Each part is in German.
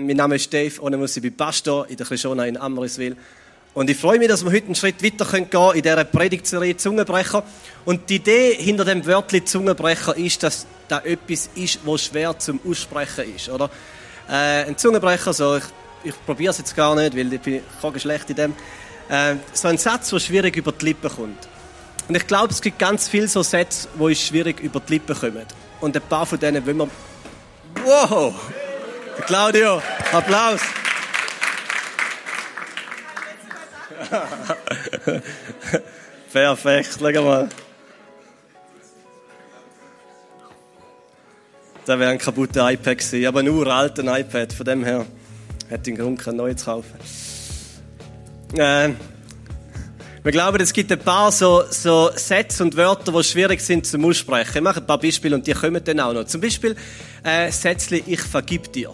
Mein Name ist Dave und ich bin Pastor in der Krishona in Amriswil. Und ich freue mich, dass wir heute einen Schritt weiter gehen können in dieser Predigtserie Zungenbrecher. Und die Idee hinter dem Wörtchen Zungenbrecher ist, dass da etwas ist, was schwer zum Aussprechen ist, oder? Äh, ein Zungenbrecher, so, ich, ich probiere es jetzt gar nicht, weil ich bin schlecht in dem. Äh, so ein Satz, der schwierig über die Lippen kommt. Und ich glaube, es gibt ganz viele so Sätze, die schwierig über die Lippen kommen. Und ein paar von denen wollen wir... Wow! Claudio, Applaus. Perfekt, schau mal. Das wäre ein kaputter iPad gewesen, aber ein uralter iPad. Von dem her hätte ich einen Grund, ein neues zu kaufen. Äh, wir glauben, es gibt ein paar so, so Sätze und Wörter, die schwierig sind zum Aussprechen. Ich mache ein paar Beispiele und die kommen dann auch noch. Zum Beispiel äh, Sätzchen, ich vergib dir.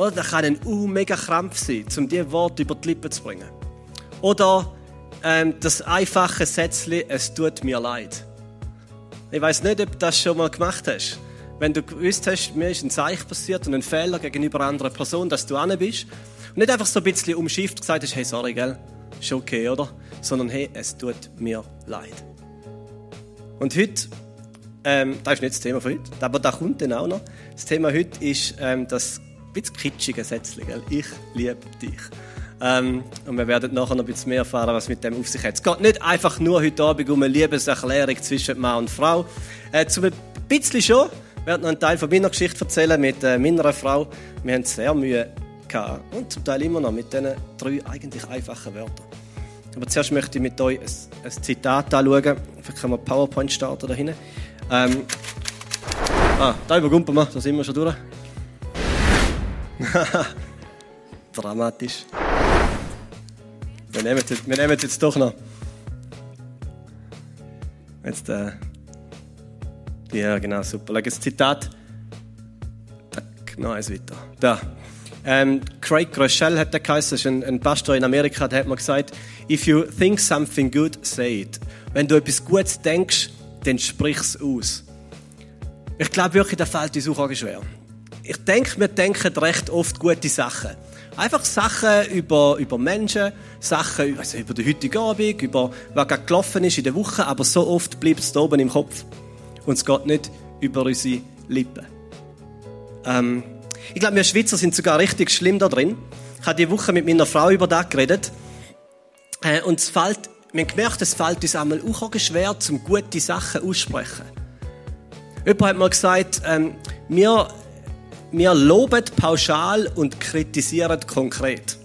Oder? Das kann ein uh, mega Krampf sein, um diese Worte über die Lippen zu bringen. Oder ähm, das einfache Sätzchen, es tut mir leid. Ich weiß nicht, ob du das schon mal gemacht hast. Wenn du gewusst hast, mir ist ein Zeichen passiert und ein Fehler gegenüber einer anderen Person, dass du an bist. Und nicht einfach so ein bisschen umschifft gesagt hast, hey, sorry, gell? Ist okay, oder? Sondern hey, es tut mir leid. Und heute, ähm, das ist nicht das Thema von heute, aber da kommt dann auch noch. Das Thema heute ist ähm, das ein bisschen kitschige Sätzchen, gell? Ich liebe dich. Ähm, und wir werden nachher noch ein bisschen mehr erfahren, was mit dem auf sich hat. Es geht nicht einfach nur heute Abend um eine Liebeserklärung zwischen Mann und Frau. Äh, zum ein bisschen schon. Ich werde noch einen Teil von meiner Geschichte erzählen mit äh, meiner Frau. Wir haben sehr Mühe gehabt. Und zum Teil immer noch mit diesen drei eigentlich einfachen Wörtern. Aber zuerst möchte ich mit euch ein, ein Zitat anschauen. Vielleicht können wir PowerPoint starten da hinten. Ähm, ah, da übergumpeln wir, da sind wir schon durch. Dramatisch. Wir nehmen, es, wir nehmen jetzt doch noch. Jetzt, äh, ja, genau, super. Leg ein Zitat. Noch eins weiter. Da. Ähm, Craig Groeschel hat der geheißen, das ist ein, ein Pastor in Amerika, der hat mal gesagt, if you think something good, say it. Wenn du etwas Gutes denkst, dann sprich es aus. Ich glaube wirklich, da fällt uns auch schwer. Ich denke, wir denken recht oft gute Sachen. Einfach Sachen über, über Menschen, Sachen also über den heutigen Abend, über was gerade gelaufen ist in der Woche, aber so oft bleibt es da oben im Kopf. Und es geht nicht über unsere Lippen. Ähm, ich glaube, wir Schweizer sind sogar richtig schlimm da drin. Ich habe die Woche mit meiner Frau über das geredet. Äh, und es fällt, wir haben gemerkt, es fällt uns einmal auch schwer, zum gute Sachen aussprechen. Jemand hat mal gesagt, ähm, wir wir loben pauschal und kritisieren konkret.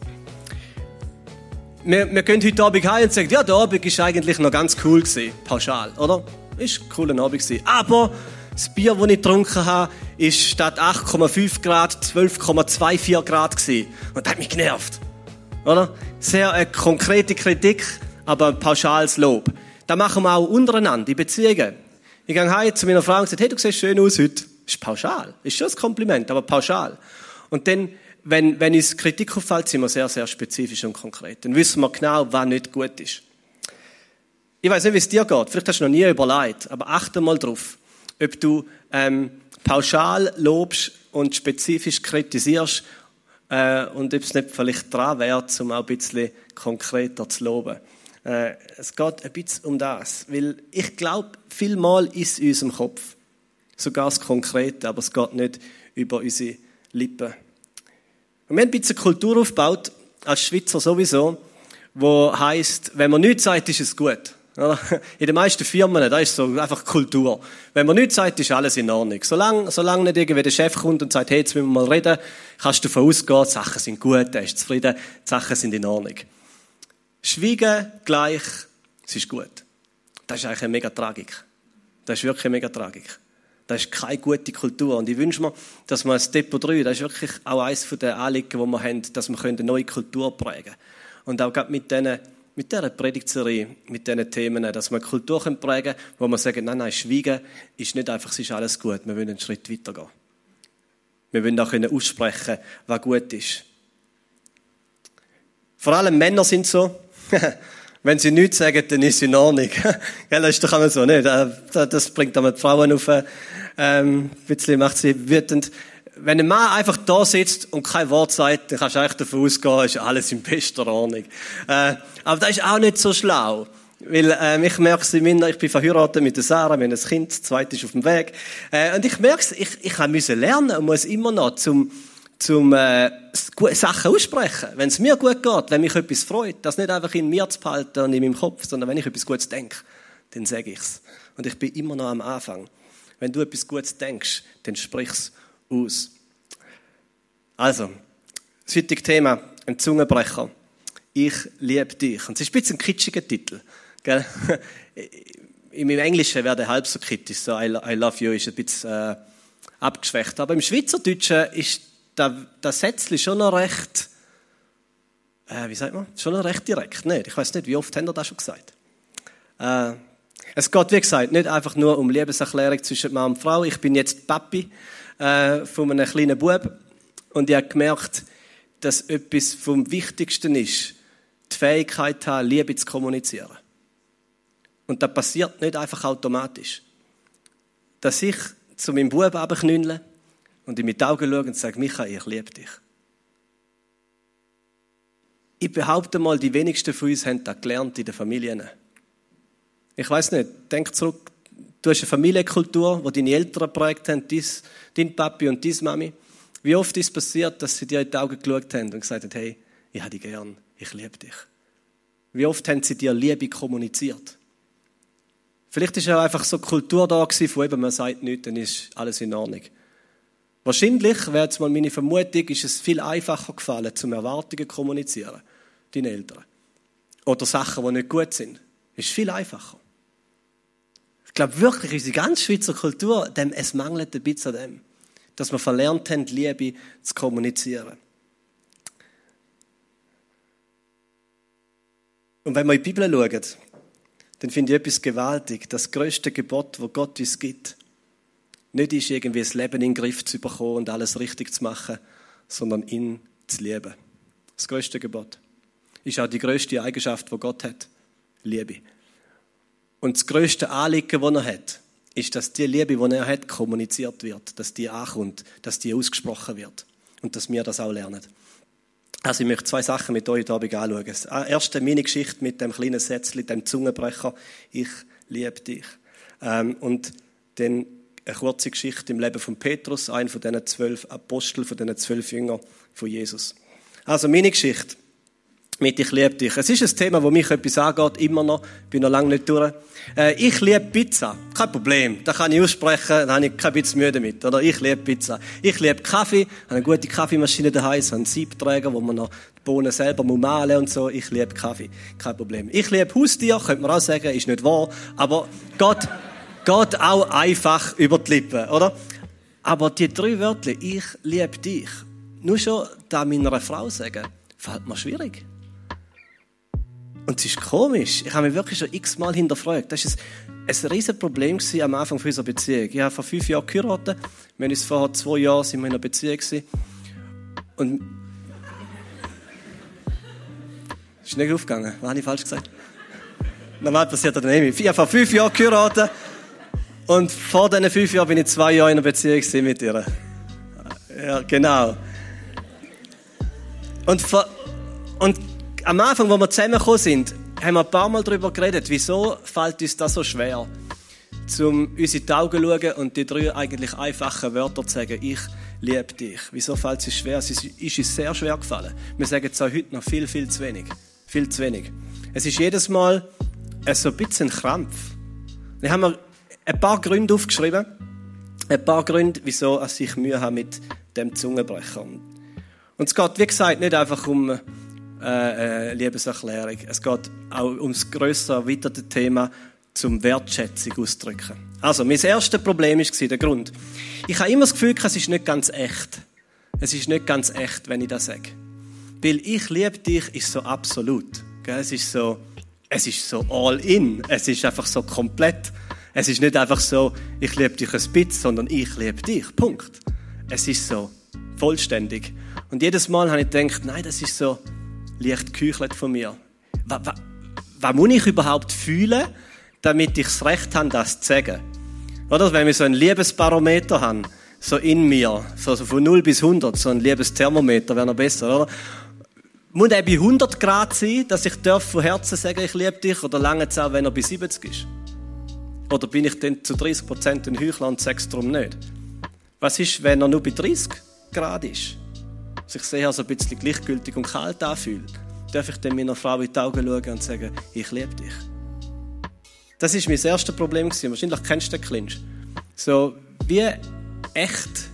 Wir, wir gehen heute Abend heim und sagen, ja, der Abend ist eigentlich noch ganz cool gewesen, pauschal, oder? Ist ein cooler Abend gewesen. Aber das Bier, das ich getrunken habe, ist statt 8,5 Grad 12,24 Grad gewesen. Und das hat mich genervt. Oder? Sehr eine konkrete Kritik, aber ein pauschales Lob. Das machen wir auch untereinander, in Beziehungen. Ich gehe heim zu meiner Frau und sage, hey, du siehst schön aus heute. Ist pauschal. Ist schon ein Kompliment, aber pauschal. Und dann, wenn, wenn uns Kritik auffällt, sind wir sehr, sehr spezifisch und konkret. Dann wissen wir genau, was nicht gut ist. Ich weiß nicht, wie es dir geht. Vielleicht hast du noch nie überlegt, aber achte mal drauf, ob du ähm, pauschal lobst und spezifisch kritisierst äh, und ob es nicht vielleicht dran wäre, um auch ein bisschen konkreter zu loben. Äh, es geht ein bisschen um das, weil ich glaube, vielmal ist in unserem Kopf sogar das Konkrete, aber es geht nicht über unsere Lippen. Und wir haben ein bisschen Kultur aufgebaut, als Schweizer sowieso, wo heißt, wenn man nichts sagt, ist es gut. In den meisten Firmen, da ist so einfach Kultur. Wenn man nichts sagt, ist alles in Ordnung. Solange, solange nicht irgendwie der Chef kommt und sagt, hey, jetzt müssen wir mal reden, kannst du davon ausgehen, die Sachen sind gut, er ist zufrieden, die Sachen sind in Ordnung. Schweigen gleich, es ist gut. Das ist eigentlich eine mega Tragik. Das ist wirklich eine mega Tragik. Das ist keine gute Kultur. Und ich wünsche mir, dass wir das Depot 3, das ist wirklich auch eines der Anliegen, die wir haben, dass wir eine neue Kultur prägen können. Und auch gerade mit diesen mit dieser Predigtserie, mit diesen Themen, dass wir Kultur prägen können, wo wir sagen, nein, nein, Schweigen ist nicht einfach, es ist alles gut. Wir wollen einen Schritt weiter gehen. Wir wollen auch aussprechen, was gut ist. Vor allem Männer sind so. Wenn sie nichts sagen, dann ist es in Ordnung. das ist doch immer so, nicht? Das bringt dann die Frauen auf, ähm, ein bisschen macht sie wütend. wenn ein Mann einfach da sitzt und kein Wort sagt, dann kannst du eigentlich davon ausgehen, ist alles in bester Ordnung. Äh, aber das ist auch nicht so schlau. Weil äh, ich merke es in meiner, ich bin verheiratet mit der Sarah, wir haben ein Kind, das zweite ist auf dem Weg. Äh, und ich merke es, ich, ich musste lernen und muss immer noch zum, zum äh, Sachen aussprechen. Wenn es mir gut geht, wenn mich etwas freut, das nicht einfach in mir zu behalten und in meinem Kopf, sondern wenn ich etwas Gutes denke, dann sage ich es. Und ich bin immer noch am Anfang. Wenn du etwas Gutes denkst, dann sprich es aus. Also, das heutige Thema, ein Zungenbrecher. Ich liebe dich. Und es ist ein bisschen ein kitschiger Titel. Gell? Meinem Englischen wäre der halb so kritisch. So, I, love you ist ein bisschen äh, abgeschwächt. Aber im Schweizerdeutschen ist das, das Sätzchen schon noch recht, äh, wie sagt man, schon noch recht direkt. Nicht? Ich weiß nicht, wie oft haben wir das schon gesagt? Äh, es geht, wie gesagt, nicht einfach nur um Liebeserklärung zwischen Mann und Frau. Ich bin jetzt Papi äh, von einem kleinen Bub und ich habe gemerkt, dass etwas vom Wichtigsten ist, die Fähigkeit zu haben, Liebe zu kommunizieren. Und das passiert nicht einfach automatisch. Dass ich zu meinem Bub abknülle und ihm mit den Augen schaue und sage, Michael, ich liebe dich. Ich behaupte mal, die wenigsten von uns haben das gelernt in den Familien. Ich weiß nicht, denk zurück, du hast eine Familienkultur, wo deine Eltern geprägt haben, dies, dein Papi und deine Mami. Wie oft ist es passiert, dass sie dir in die Augen geschaut haben und gesagt haben, hey, ich habe dich gern, ich liebe dich. Wie oft haben sie dir Liebe kommuniziert? Vielleicht ist ja einfach so eine Kultur da gewesen, von eben, man sagt nichts, dann ist alles in Ordnung. Wahrscheinlich, wäre jetzt mal meine Vermutung, ist es viel einfacher gefallen, zum Erwartungen zu kommunizieren, deinen Eltern. Oder Sachen, die nicht gut sind. Ist viel einfacher. Ich glaube wirklich, unsere ganze Schweizer Kultur, dem, es mangelt ein bisschen an dem. Dass wir verlernt haben, Liebe zu kommunizieren. Und wenn wir in die Bibel schauen, dann finde ich etwas gewaltig. Das größte Gebot, wo Gott uns gibt, nicht ist irgendwie das Leben in den Griff zu bekommen und alles richtig zu machen, sondern ihn zu lieben. Das größte Gebot ist auch die größte Eigenschaft, wo Gott hat. Liebe. Und das größte Anliegen, das er hat, ist, dass die Liebe, die er hat, kommuniziert wird, dass die ankommt, dass die ausgesprochen wird und dass wir das auch lernen. Also ich möchte zwei Sachen mit euch heute anschauen. Das erste meine Geschichte mit dem kleinen Sätzchen, dem Zungenbrecher, ich liebe dich. Ähm, und dann eine kurze Geschichte im Leben von Petrus, einer von diesen zwölf Aposteln, von diesen zwölf Jüngern von Jesus. Also meine Geschichte mit Ich liebe dich. Es ist ein Thema, das mich etwas angeht, immer noch. Ich bin noch lange nicht durch. Äh, ich liebe Pizza. Kein Problem. Da kann ich aussprechen, da habe ich kein bisschen Mühe damit. Oder ich liebe Pizza. Ich liebe Kaffee. Ich habe eine gute Kaffeemaschine daheim, so einen Siebträger, wo man noch die Bohnen selber malen und so. Ich liebe Kaffee. Kein Problem. Ich liebe Haustier, könnte man auch sagen, ist nicht wahr. Aber Gott, geht auch einfach über die Lippen, oder? Aber die drei Wörter, ich liebe dich, nur schon da meiner Frau sagen, fällt mir schwierig. Und es ist komisch. Ich habe mich wirklich schon x-mal hinterfragt. Das war ein, ein riesen Problem am Anfang unserer Beziehung. Ich habe vor fünf Jahren geheiratet. Wir haben uns vor zwei Jahren in einer Beziehung gewesen. Und ist nicht aufgegangen. Was habe ich falsch gesagt? Normal passiert das nicht. Ich habe vor fünf Jahren geheiratet. Und vor diesen fünf Jahren bin ich zwei Jahre in einer Beziehung mit ihr. Ja, genau. Und, vor, und am Anfang, wo wir zusammengekommen sind, haben wir ein paar Mal darüber geredet, wieso fällt uns das so schwer, um uns in die Augen zu schauen und die drei eigentlich einfachen Wörter zu sagen, ich liebe dich. Wieso fällt es uns schwer? Es ist uns sehr schwer gefallen. Wir sagen es auch heute noch viel, viel zu wenig. Viel zu wenig. Es ist jedes Mal so ein bisschen Krampf. Wir haben ein paar Gründe aufgeschrieben. Ein paar Gründe, wieso ich Mühe habe mit dem Zungenbrecher. Und es geht, wie gesagt, nicht einfach um äh, äh, Liebeserklärung. Es geht auch ums größere, erweiterte Thema zum Wertschätzung ausdrücken. Also, mein erstes Problem war der Grund. Ich habe immer das Gefühl, es ist nicht ganz echt. Es ist nicht ganz echt, wenn ich das sage. Weil ich liebe dich ist so absolut. Es ist so, es ist so all in. Es ist einfach so komplett. Es ist nicht einfach so, ich liebe dich ein bisschen, sondern ich liebe dich. Punkt. Es ist so vollständig. Und jedes Mal habe ich gedacht, nein, das ist so, leicht geküchelt von mir. Was, was, was muss ich überhaupt fühlen, damit ich das Recht habe, das zu sagen? Oder wenn wir so ein Liebesbarometer haben, so in mir, so, von 0 bis 100, so ein Liebesthermometer wäre noch besser, oder? Muss er bei 100 Grad sein, dass ich darf von Herzen sagen, ich liebe dich, oder lange es auch, wenn er bei 70 ist? Oder bin ich dann zu 30 Prozent ein Heuchler und sage es darum nicht? Was ist, wenn er nur bei 30 Grad ist? Sich sehr also ein bisschen gleichgültig und kalt anfühlt. Darf ich dann meiner Frau in die Augen schauen und sagen, ich liebe dich? Das ist mein erstes Problem gewesen. Wahrscheinlich kennst du den Clinch. So, wie echt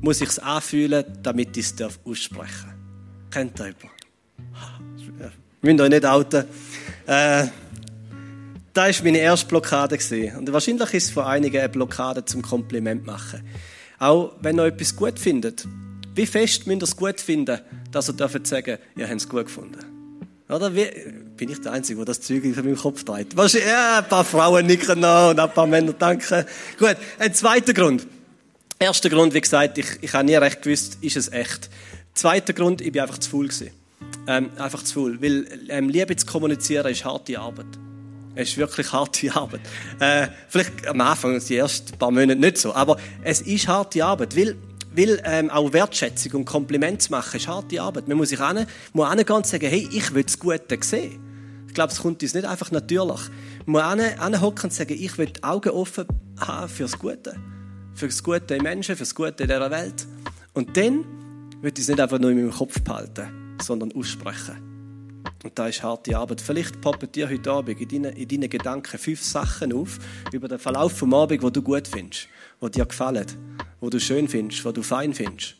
muss ich es anfühlen, damit ich es aussprechen darf? Kennt ihr jemand? Ja. Müsst euch nicht outen. Äh, das war meine erste Blockade. Und wahrscheinlich ist es von einigen eine Blockade zum Kompliment machen. Auch wenn ihr etwas gut findet. Wie fest müsst ihr es gut finden, dass ihr dürft sagen, ihr habt es gut gefunden? Oder wie, bin ich der Einzige, der das Zeug in meinem Kopf trägt? Ja, ein paar Frauen nicken noch und ein paar Männer danken. Gut, ein zweiter Grund. Erster Grund, wie gesagt, ich, ich habe nie recht gewusst, ist es echt. Zweiter Grund, ich bin einfach zu faul. Ähm, einfach zu faul. Weil ähm, Liebe zu kommunizieren ist harte Arbeit. Es ist wirklich harte Arbeit. Äh, vielleicht am Anfang, die ersten paar Monate nicht so, aber es ist harte Arbeit, weil, weil ähm, auch Wertschätzung und Kompliment zu machen ist harte Arbeit. Man muss sich an, muss hingehen und sagen, hey, ich will das Gute sehen. Ich glaube, es kommt uns nicht einfach natürlich. Man muss hinhocken und sagen, ich will die Augen offen haben für das Gute. Für das Gute im Menschen, für das Gute in dieser Welt. Und dann wird es nicht einfach nur in meinem Kopf behalten, sondern aussprechen. Und da ist harte Arbeit. Vielleicht poppen dir heute Abend in deinen, in deinen Gedanken fünf Sachen auf über den Verlauf vom Abend, wo du gut findest, wo dir gefallen, wo du schön findest, wo du fein findest.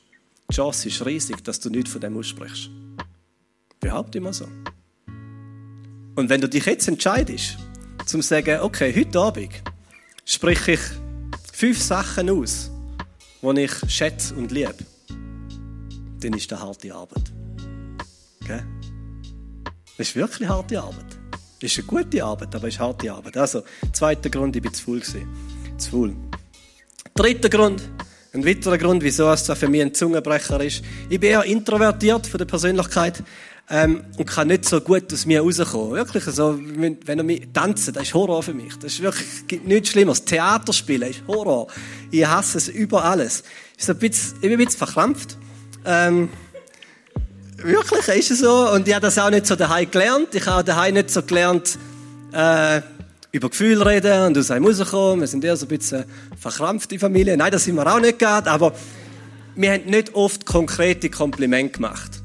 Die Chance ist riesig, dass du nichts von dem aussprichst. Behaupte immer so. Und wenn du dich jetzt entscheidest, zum zu sagen, okay, heute Abend sprich ich fünf Sachen aus, die ich schätze und liebe, dann ist das harte Arbeit. Okay? Das ist wirklich harte Arbeit. Das ist eine gute Arbeit, aber es ist harte Arbeit. Also, zweiter Grund, ich bin zu faul. Zu faul. Dritter Grund, ein weiterer Grund, wieso es für mich ein Zungenbrecher ist. Ich bin eher introvertiert von der Persönlichkeit ähm, und kann nicht so gut aus mir rauskommen. Wirklich, so, wenn, wenn er mich tanzen, das ist Horror für mich. Das ist wirklich gibt nichts Schlimmeres. Theater spielen ist Horror. Ich hasse es über alles. Ich bin ein bisschen verkrampft. Ähm, Wirklich, ist es so. Und ich habe das auch nicht so daheim gelernt. Ich habe daheim nicht so gelernt, äh, über Gefühle reden und aus einem rauskommen. Wir sind eher so ein bisschen verkrampfte Familie. Nein, das sind wir auch nicht gerade, aber wir haben nicht oft konkrete Komplimente gemacht.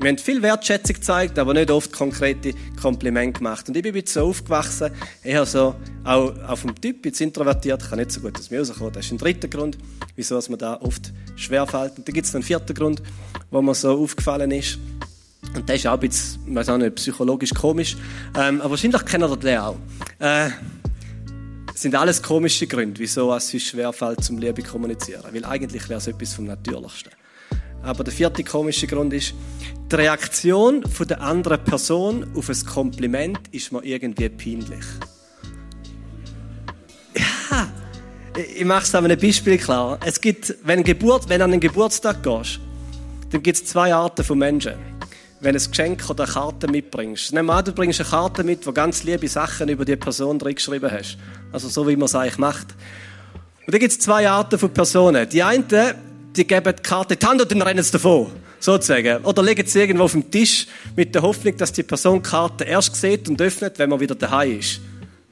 Wir haben viel Wertschätzung gezeigt, aber nicht oft konkrete Komplimente gemacht. Und ich bin bisschen so aufgewachsen, eher so, auch auf dem Typ, jetzt introvertiert, kann nicht so gut aus mir rauskommen. Das ist ein dritter Grund, wieso es mir da oft schwerfällt. Und dann gibt es einen vierten Grund, wo mir so aufgefallen ist. Und der ist auch ein bisschen, ich weiß auch nicht, psychologisch komisch. Ähm, aber wahrscheinlich kennt ihr den auch. Äh, sind alles komische Gründe, wieso es uns schwerfällt, zum Liebe kommunizieren. Weil eigentlich wäre es etwas vom Natürlichsten. Aber der vierte komische Grund ist, die Reaktion von der anderen Person auf ein Kompliment ist mir irgendwie peinlich. Ja, ich mache es an einem Beispiel klar. Es gibt, wenn, Geburt, wenn du an einen Geburtstag gehst, dann gibt es zwei Arten von Menschen. Wenn du ein Geschenk oder eine Karte mitbringst. Nimm an, du bringst eine Karte mit, wo ganz liebe Sachen über die Person drin geschrieben hast. Also so, wie man es eigentlich macht. Und da gibt es zwei Arten von Personen. Die einen, die geben die Karte in die Hand und dann rennen sie davon. Sozusagen. Oder legen sie irgendwo auf den Tisch mit der Hoffnung, dass die Person die Karte erst sieht und öffnet, wenn man wieder daheim ist.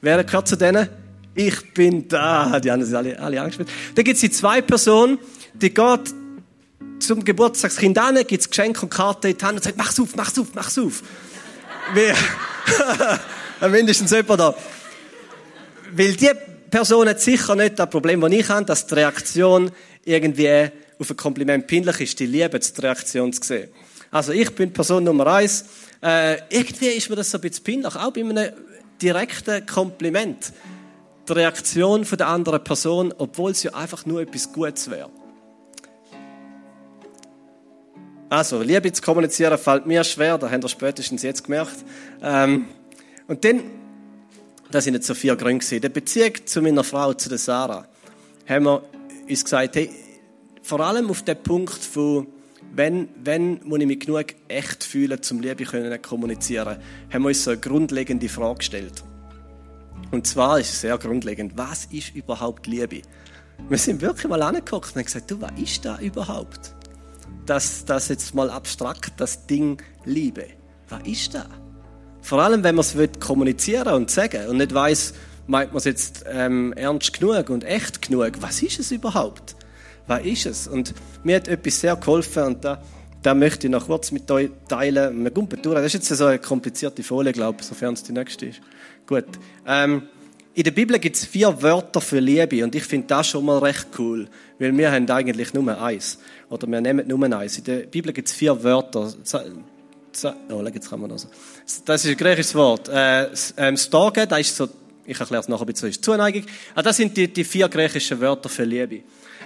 Wer gehört zu denen? Ich bin da. Die anderen sind alle, alle angespielt. Dann gibt es die zwei Personen, die geht zum Geburtstagskind an, gibt das Geschenk und Karte in die Hand und sagt, mach's auf, mach's auf, mach's auf. Mindestens jemand da. Weil die Person hat sicher nicht das Problem, das ich habe, dass die Reaktion irgendwie auf ein Kompliment peinlich ist, die Liebe, die Reaktion zu sehen. Also ich bin Person Nummer eins. Äh, irgendwie ist mir das so ein bisschen peinlich, auch bei einem direkten Kompliment. Die Reaktion von der anderen Person, obwohl es ja einfach nur etwas Gutes wäre. Also, Liebe zu kommunizieren fällt mir schwer, da habt ihr spätestens jetzt gemerkt. Ähm, und dann, das sind jetzt so vier Gründe. Der Beziehung zu meiner Frau, zu der Sarah, haben wir uns gesagt, hey, vor allem auf den Punkt von, wenn, wenn muss ich mich genug echt fühlen, zum Liebe können kommunizieren, haben wir uns so eine grundlegende Frage gestellt. Und zwar ist es sehr grundlegend, was ist überhaupt Liebe? Wir sind wirklich mal angeguckt und haben gesagt, du, was ist da überhaupt? Das, das jetzt mal abstrakt, das Ding Liebe. Was ist da? Vor allem, wenn man es kommunizieren und sagen und nicht weiß, meint man es jetzt ähm, ernst genug und echt genug. Was ist es überhaupt? Was ist es? Und mir hat etwas sehr geholfen und da, da möchte ich noch kurz mit euch teilen. Wir gehen durch. Das ist jetzt so eine komplizierte Folie, glaube ich, sofern es die nächste ist. Gut. Ähm, in der Bibel gibt es vier Wörter für Liebe und ich finde das schon mal recht cool, weil wir haben eigentlich nur eins. Oder wir nehmen nur eins. In der Bibel gibt es vier Wörter. Oh, jetzt kann man das. Das ist ein griechisches Wort. Äh, ähm, Storge, das ist so, ich erkläre es nachher ein bisschen, Zuneigung. Ah, das sind die, die vier griechischen Wörter für Liebe.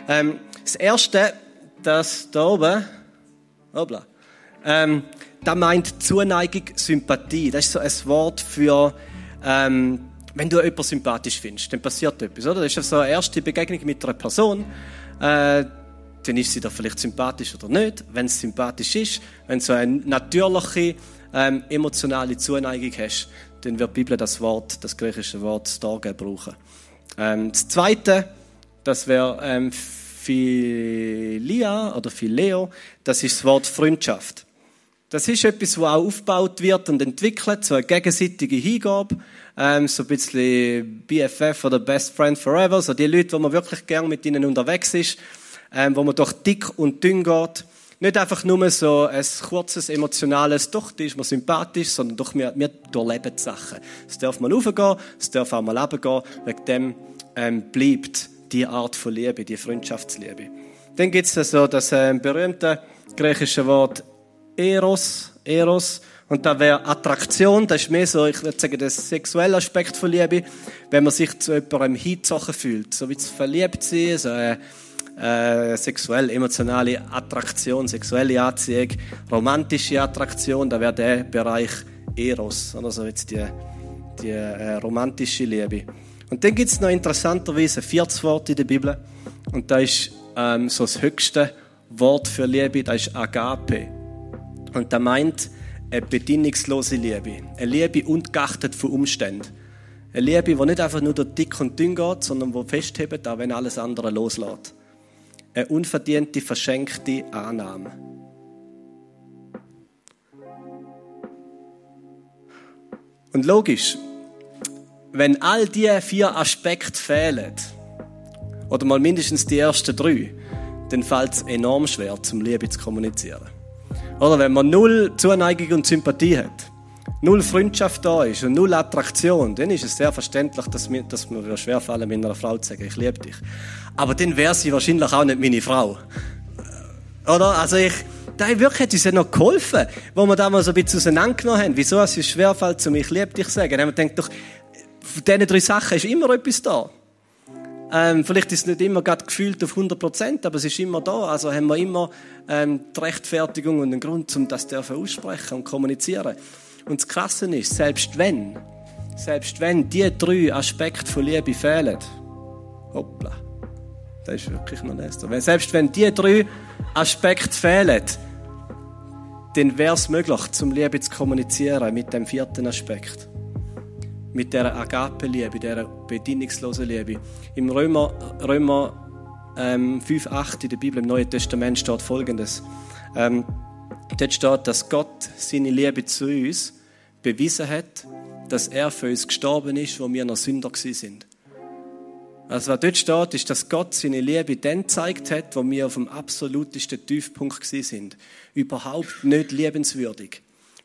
Ähm, das erste, das da oben, Obla. Ähm, da meint Zuneigung Sympathie. Das ist so ein Wort für, ähm, wenn du jemanden sympathisch findest, dann passiert etwas, oder? Das ist so eine erste Begegnung mit einer Person. Äh, dann ist sie da vielleicht sympathisch oder nicht. Wenn es sympathisch ist, wenn du so eine natürliche, ähm, emotionale Zuneigung hast, dann wird die Bibel das Wort, das griechische Wort Storge brauchen. Ähm, das zweite, das wäre ähm, Philia oder Phileo, das ist das Wort Freundschaft. Das ist etwas, wo auch aufgebaut wird und entwickelt, so eine gegenseitige Hingabe, ähm, so ein bisschen BFF oder Best Friend Forever, so die Leute, wo man wirklich gern mit ihnen unterwegs ist, ähm, wo man durch dick und dünn geht. Nicht einfach nur so ein kurzes, emotionales, doch, die ist mir sympathisch, sondern doch, wir, wir durchleben die Sachen. Es darf mal raufgehen, es darf auch mal runtergehen, wegen dem ähm, bleibt die Art von Liebe, die Freundschaftsliebe. Dann gibt es so das äh, berühmte griechische Wort Eros, Eros, und da wäre Attraktion, das ist mehr so, ich würde sagen, der sexuelle Aspekt von Liebe, wenn man sich zu jemandem hingezogen fühlt, so wie zu verliebt sein, so eine äh, sexuell emotionale Attraktion, sexuelle Anziehung, romantische Attraktion, da wäre der Bereich Eros, oder so jetzt die, die äh, romantische Liebe. Und dann gibt es noch interessanterweise ein viertes Wort in der Bibel. Und da ist ähm, so das höchste Wort für Liebe, das ist Agape. Und da meint eine bedingungslose Liebe. Eine Liebe ungeachtet von Umständen. Eine Liebe, die nicht einfach nur durch dick und dünn geht, sondern die festhebt, auch wenn alles andere loslässt. Eine unverdiente, verschenkte Annahme. Und logisch, wenn all diese vier Aspekte fehlen, oder mal mindestens die ersten drei, dann fällt es enorm schwer, zum Liebe zu kommunizieren. Oder wenn man null Zuneigung und Sympathie hat, null Freundschaft da ist und null Attraktion, dann ist es sehr verständlich, dass mir, dass mir schwerfallen, meiner Frau zu sagen, ich liebe dich. Aber dann wäre sie wahrscheinlich auch nicht meine Frau. Oder? Also ich, da wirklich hat uns ja noch geholfen, wo wir da mal so ein bisschen auseinandergenommen haben. Wieso es schwerfällt, zu mir, ich liebe dich zu sagen. Dann haben wir gedacht, doch, von diesen drei Sachen ist immer etwas da. Ähm, vielleicht ist es nicht immer gerade gefühlt auf 100 Prozent, aber es ist immer da. Also haben wir immer ähm, die Rechtfertigung und einen Grund, um das dürfen aussprechen und kommunizieren. Und das Krasse ist, selbst wenn, selbst wenn die drei Aspekte von Liebe fehlen, hoppla, das ist wirklich noch nächster. Selbst wenn die drei Aspekte fehlen, dann wäre es möglich, zum Liebe zu kommunizieren mit dem vierten Aspekt mit der Agape-Liebe, der bedingungslosen Liebe. Im Römer, Römer ähm, 5,8 in der Bibel im Neuen Testament steht folgendes. Ähm, dort steht, dass Gott seine Liebe zu uns bewiesen hat, dass er für uns gestorben ist, wo wir noch Sünder sind. Also was dort steht, ist, dass Gott seine Liebe dann gezeigt hat, wo wir auf dem absolutesten Tiefpunkt sind. Überhaupt nicht liebenswürdig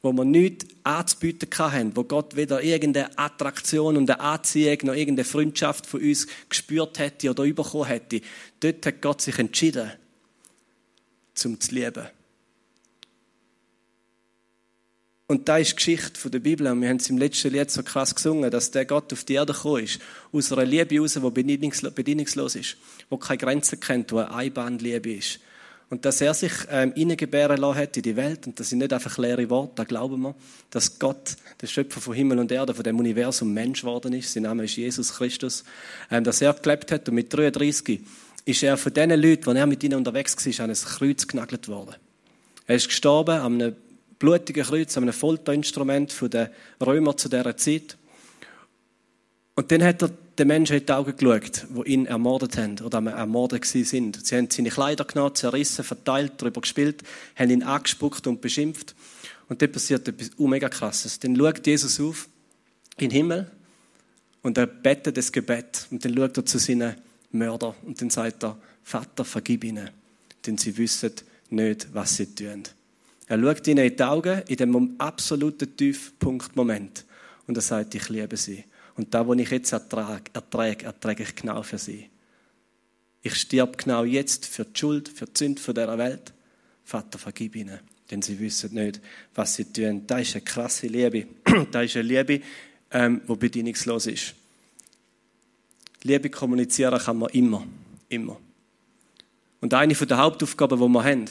wo wir nichts anzubieten hatten, wo Gott weder irgendeine Attraktion und eine Anziehung noch irgendeine Freundschaft von uns gespürt hätte oder bekommen hätte. Dort hat Gott sich entschieden, zum zu lieben. Und da ist die Geschichte der Bibel. Und wir haben es im letzten Lied so krass gesungen, dass der Gott auf die Erde gekommen ist. Aus einer Liebe heraus, die bedingungslos ist. Die keine Grenzen kennt, die eine Einbahnliebe ist. Und dass er sich ähm, hineingebären lassen hat in die Welt. Und das sind nicht einfach leere Worte, da glauben wir. Dass Gott, der Schöpfer von Himmel und Erde, von dem Universum Mensch geworden ist. Sein Name ist Jesus Christus. Ähm, dass er gelebt hat. Und mit 33 ist er von den Leuten, die er mit ihnen unterwegs war, an ein Kreuz genagelt worden. Er ist gestorben an einem blutigen Kreuz, an einem Folterinstrument der Römer zu dieser Zeit. Und dann hat er den Menschen in die Augen geschaut, die ihn ermordet haben oder ermordet sind. Sie haben seine Kleider genommen, zerrissen, verteilt, darüber gespielt, haben ihn angespuckt und beschimpft. Und dann passiert etwas mega krasses. Dann schaut Jesus auf in den Himmel und er betet das Gebet. Und dann schaut er zu seinen Mördern und dann sagt er, Vater, vergib ihnen, denn sie wissen nicht, was sie tun. Er schaut ihnen in die Augen in dem absoluten Tiefpunktmoment und er sagt, ich liebe sie. Und da, wo ich jetzt ertrage, ertrage, ertrage ich genau für sie. Ich sterbe genau jetzt für die Schuld, für die Sünde von dieser Welt. Vater, vergib ihnen, denn sie wissen nicht, was sie tun. Das ist eine krasse Liebe. Das ist eine Liebe, ähm, die bedingungslos ist. Liebe kommunizieren kann man immer. Immer. Und eine der Hauptaufgaben, die wir haben,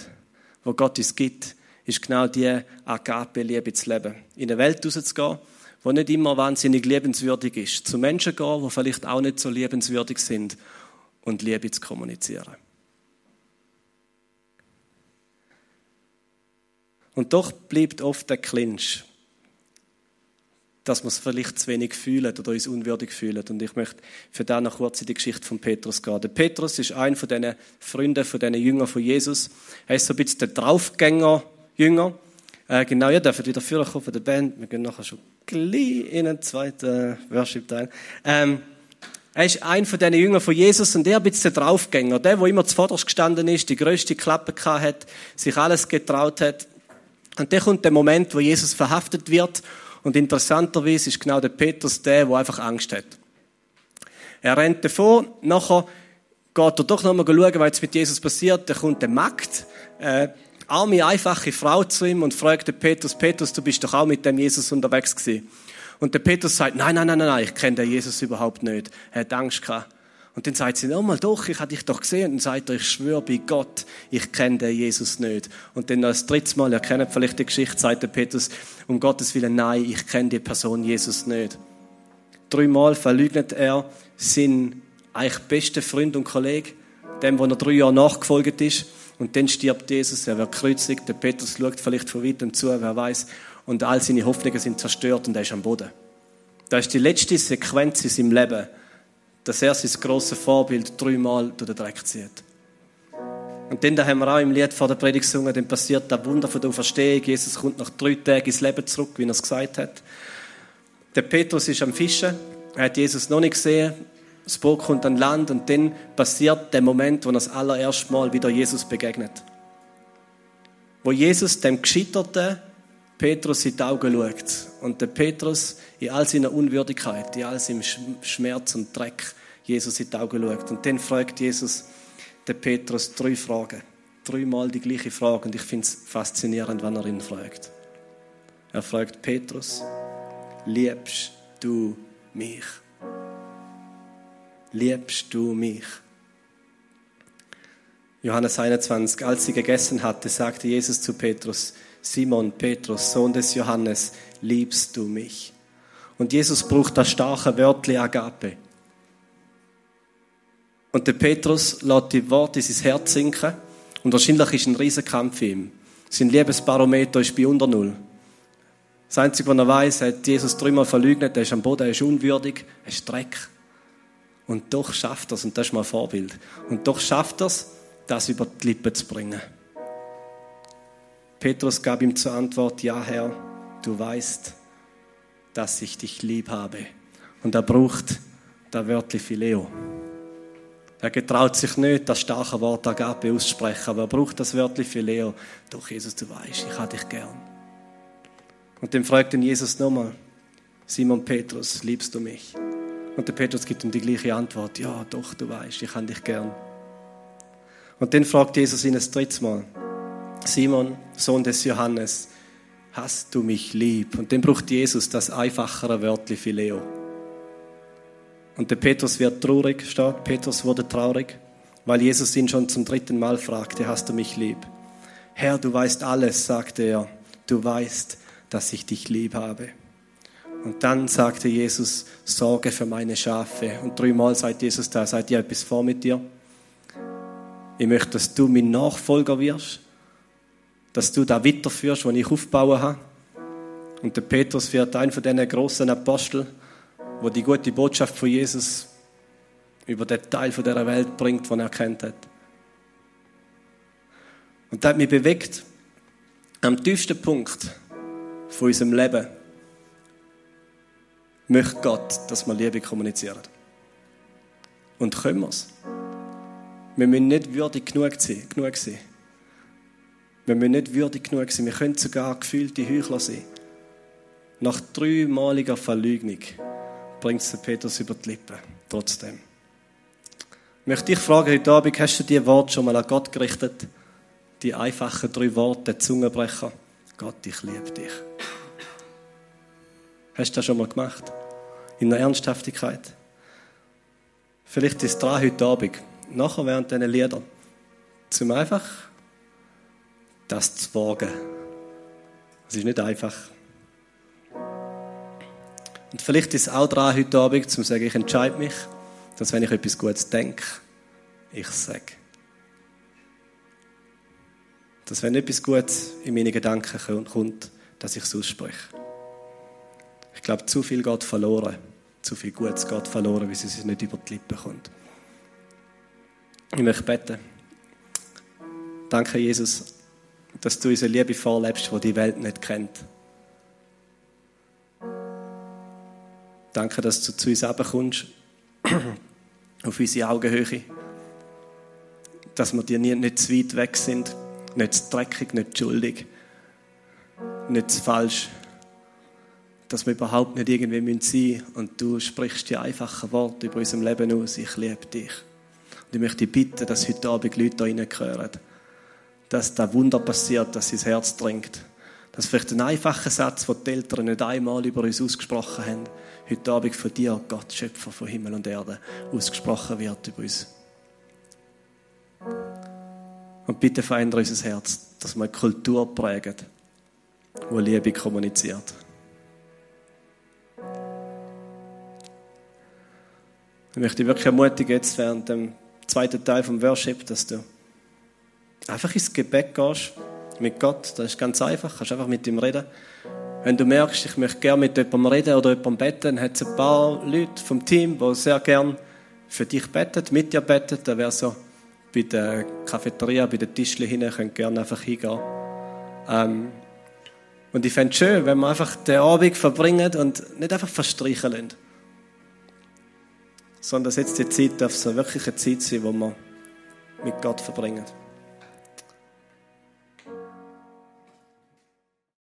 wo Gott uns gibt, ist genau die Agape-Liebe zu leben. In eine Welt rauszugehen, die nicht immer wahnsinnig liebenswürdig ist. Zu Menschen gehen, die vielleicht auch nicht so liebenswürdig sind und Liebe zu kommunizieren. Und doch bleibt oft der Clinch, dass wir es vielleicht zu wenig fühlen oder uns unwürdig fühlen. Und ich möchte für da noch kurz in die Geschichte von Petrus gehen. Der Petrus ist einer von diesen Freunden, von diesen Jüngern von Jesus. Er ist so ein bisschen der Draufgänger-Jünger. Äh, genau, ihr dürft wieder vorkommen von der Band. Wir gehen nachher schon gleich in den zweiten Worship-Teil. Ähm, er ist ein von diesen Jüngern von Jesus und er ist der Draufgänger. Der, der immer zuvorderst gestanden ist, die größte Klappe hat, sich alles getraut hat. Und dann kommt der Moment, wo Jesus verhaftet wird. Und interessanterweise ist genau der Petrus der, der einfach Angst hat. Er rennt davon, nachher geht er doch nochmal schauen, was jetzt mit Jesus passiert. Da kommt der Magd, äh, arme, einfache Frau zu ihm und fragt den Petrus, Petrus, du bist doch auch mit dem Jesus unterwegs gewesen. Und der Petrus sagt, nein, nein, nein, nein, ich kenne den Jesus überhaupt nicht. Er hat Angst gehabt. Und dann sagt sie, oh mal doch, ich habe dich doch gesehen. Und dann sagt er, ich schwöre bei Gott, ich kenne den Jesus nicht. Und dann das dritte Mal, ihr kennt vielleicht die Geschichte, sagt der Petrus, um Gottes Willen, nein, ich kenne die Person Jesus nicht. Dreimal verleugnet er seinen eigentlich besten Freund und Kollegen, dem, wo er drei Jahre nachgefolgt ist. Und dann stirbt Jesus, er wird kreuzigt, der Petrus schaut vielleicht von weitem zu, wer weiß, und all seine Hoffnungen sind zerstört und er ist am Boden. Das ist die letzte Sequenz in seinem Leben, dass er sein grosses Vorbild dreimal durch den Dreck zieht. Und dann da haben wir auch im Lied vor der Predigt gesungen, dann passiert das Wunder von der Auferstehung. Jesus kommt nach drei Tagen ins Leben zurück, wie er es gesagt hat. Der Petrus ist am Fischen, er hat Jesus noch nicht gesehen, das Boot kommt an Land und dann passiert der Moment, wo er das allererste Mal wieder Jesus begegnet. Wo Jesus dem Gescheiterten Petrus in die Augen schaut und der Petrus in all seiner Unwürdigkeit, in all seinem Schmerz und Dreck Jesus in die Augen schaut. Und dann fragt Jesus den Petrus drei Fragen. Dreimal die gleiche Frage und ich finde es faszinierend, wenn er ihn fragt. Er fragt Petrus, liebst du mich? Liebst du mich? Johannes 21, als sie gegessen hatte, sagte Jesus zu Petrus, Simon, Petrus, Sohn des Johannes, liebst du mich? Und Jesus braucht das starke Wörtli Agape. Und der Petrus lässt die Worte in sein Herz sinken und wahrscheinlich ist ein Riesenkampf in ihm. Sein Liebesbarometer ist bei unter Null. Das Einzige, was er weiß, hat Jesus dreimal verleugnet, er ist am Boden, er ist unwürdig, er ist Dreck. Und doch schafft es, und das ist mal ein Vorbild. Und doch schafft es, das über die Lippen zu bringen. Petrus gab ihm zur Antwort, ja Herr, du weißt, dass ich dich lieb habe. Und er braucht das Wörtchen Phileo. Er getraut sich nicht, das starke Wort Agape auszusprechen, aber er braucht das Wörtchen Phileo. Doch Jesus, du weißt, ich habe dich gern. Und dann fragt ihn Jesus nochmal, Simon Petrus, liebst du mich? Und der Petrus gibt ihm die gleiche Antwort. Ja, doch, du weißt, ich kann dich gern. Und dann fragt Jesus ihn das dritte Mal. Simon, Sohn des Johannes, hast du mich lieb? Und dann braucht Jesus das einfachere Wörtchen Phileo. Und der Petrus wird traurig, steht. Petrus wurde traurig, weil Jesus ihn schon zum dritten Mal fragte, hast du mich lieb? Herr, du weißt alles, sagte er. Du weißt, dass ich dich lieb habe. Und dann sagte Jesus, sorge für meine Schafe. Und dreimal sagt Jesus da, sagt ja etwas vor mit dir. Ich möchte, dass du mein Nachfolger wirst, dass du da weiterführst, was ich aufbauen habe. Und der Petrus wird ein von diesen großen Aposteln, wo die gute Botschaft von Jesus über den Teil von dieser Welt bringt, den er kennt hat. Und das hat mich bewegt, am tiefsten Punkt von unserem Leben möchte Gott, dass wir Liebe kommunizieren. Und können wir es? Wir müssen nicht würdig genug sein. Genug sein. Wir müssen nicht würdig genug sein. Wir können sogar gefühlte Heuchler sein. Nach dreimaliger Verleugnung bringt es Petrus über die Lippen. Trotzdem. Ich möchte dich fragen heute Abend, hast du diese Worte schon mal an Gott gerichtet? Die einfachen drei Worte, der Zungenbrecher. Gott, ich liebe dich. Hast du das schon mal gemacht? In der Ernsthaftigkeit? Vielleicht ist es dran heute Abend, nachher während diesen Liedern, zum einfach das zu wagen. Es ist nicht einfach. Und vielleicht ist es auch dran heute Abend, zum zu sagen, ich entscheide mich, dass wenn ich etwas Gutes denke, ich sage. Dass wenn etwas Gutes in meine Gedanken kommt, dass ich es ausspreche. Ich glaube, zu viel geht verloren. Zu viel Gutes geht verloren, weil es nicht über die Lippen kommt. Ich möchte beten. Danke, Jesus, dass du unsere Liebe vorlebst, die die Welt nicht kennt. Danke, dass du zu uns herabkommst, auf unsere Augenhöhe. Dass wir dir nicht zu weit weg sind, nicht zu dreckig, nicht zu schuldig, nicht zu falsch. Dass wir überhaupt nicht irgendwie sein müssen und du sprichst die einfachen Worte über unserem Leben aus. Ich liebe dich. Und ich möchte bitten, dass heute Abend Leute da reinhören. Dass da Wunder passiert, dass sie ins Herz dringt. Dass vielleicht ein einfacher Satz, den die Eltern nicht einmal über uns ausgesprochen haben, heute Abend von dir, Gott, Schöpfer von Himmel und Erde, ausgesprochen wird über uns. Und bitte verändere unser Herz, dass wir eine Kultur prägen, die Liebe kommuniziert. Ich möchte dich wirklich ermutigen, jetzt während dem zweiten Teil vom Worship, dass du einfach ins Gebet gehst mit Gott. Das ist ganz einfach, kannst einfach mit ihm reden. Wenn du merkst, ich möchte gerne mit jemandem reden oder jemandem beten, dann hat es ein paar Leute vom Team, die sehr gerne für dich beten, mit dir beten. Da wäre so bei der Cafeteria, bei den Tischchen hinten, könnt gerne einfach hingehen. Ähm, und ich fände es schön, wenn wir einfach den Abend verbringen und nicht einfach verstreichen lassen. Sondern dass jetzt die Zeit darf so wirklich eine Zeit sein, wo wir mit Gott verbringen.